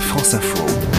France Info.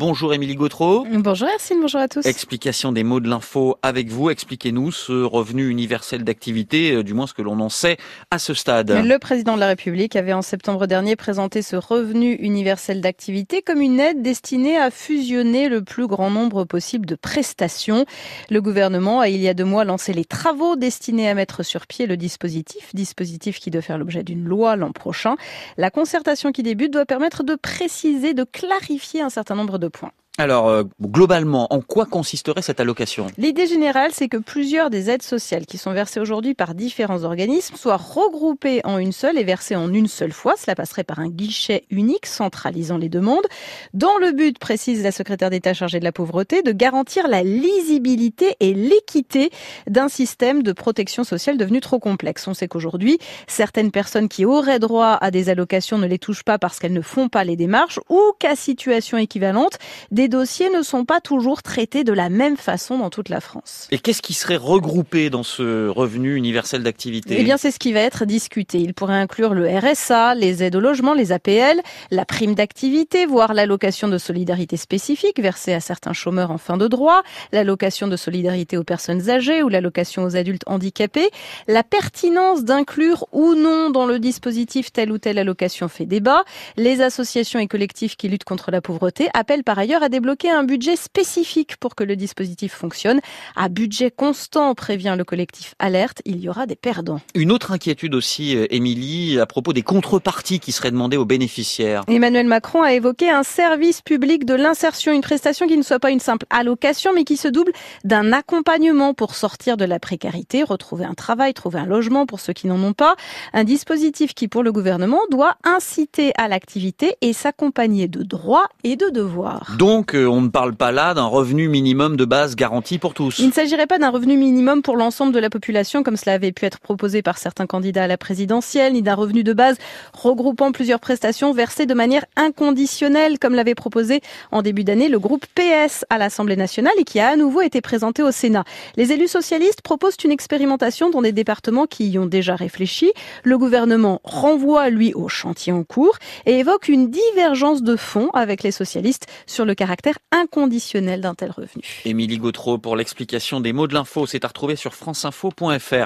Bonjour Émilie Gautreau. Bonjour Hercine, bonjour à tous. Explication des mots de l'info avec vous. Expliquez-nous ce revenu universel d'activité, euh, du moins ce que l'on en sait à ce stade. Le président de la République avait en septembre dernier présenté ce revenu universel d'activité comme une aide destinée à fusionner le plus grand nombre possible de prestations. Le gouvernement a il y a deux mois lancé les travaux destinés à mettre sur pied le dispositif, dispositif qui doit faire l'objet d'une loi l'an prochain. La concertation qui débute doit permettre de préciser, de clarifier un certain nombre de points. Alors, euh, globalement, en quoi consisterait cette allocation? L'idée générale, c'est que plusieurs des aides sociales qui sont versées aujourd'hui par différents organismes soient regroupées en une seule et versées en une seule fois. Cela passerait par un guichet unique centralisant les demandes, dans le but, précise la secrétaire d'État chargée de la pauvreté, de garantir la lisibilité et l'équité d'un système de protection sociale devenu trop complexe. On sait qu'aujourd'hui, certaines personnes qui auraient droit à des allocations ne les touchent pas parce qu'elles ne font pas les démarches ou qu'à situation équivalente, des dossiers ne sont pas toujours traités de la même façon dans toute la France. Et qu'est-ce qui serait regroupé dans ce revenu universel d'activité? Eh bien, c'est ce qui va être discuté. Il pourrait inclure le RSA, les aides au logement, les APL, la prime d'activité, voire l'allocation de solidarité spécifique versée à certains chômeurs en fin de droit, l'allocation de solidarité aux personnes âgées ou l'allocation aux adultes handicapés. La pertinence d'inclure ou non dans le dispositif telle ou telle allocation fait débat. Les associations et collectifs qui luttent contre la pauvreté appellent par ailleurs à débloquer un budget spécifique pour que le dispositif fonctionne. À budget constant, prévient le collectif Alerte, il y aura des perdants. Une autre inquiétude aussi, euh, Émilie, à propos des contreparties qui seraient demandées aux bénéficiaires. Emmanuel Macron a évoqué un service public de l'insertion, une prestation qui ne soit pas une simple allocation, mais qui se double d'un accompagnement pour sortir de la précarité, retrouver un travail, trouver un logement pour ceux qui n'en ont pas. Un dispositif qui, pour le gouvernement, doit inciter à l'activité et s'accompagner de droits et de devoirs. Donc, euh, on ne parle pas là d'un revenu minimum de base garanti pour tous. Il ne s'agirait pas d'un revenu minimum pour l'ensemble de la population, comme cela avait pu être proposé par certains candidats à la présidentielle, ni d'un revenu de base regroupant plusieurs prestations versées de manière inconditionnelle, comme l'avait proposé en début d'année le groupe PS à l'Assemblée nationale et qui a à nouveau été présenté au Sénat. Les élus socialistes proposent une expérimentation dans des départements qui y ont déjà réfléchi. Le gouvernement renvoie, lui, au chantier en cours et évoque une divergence de fond avec les socialistes sur le caractère inconditionnel d'un tel revenu. Émilie Gautreau pour l'explication des mots de l'info, c'est à retrouver sur franceinfo.fr.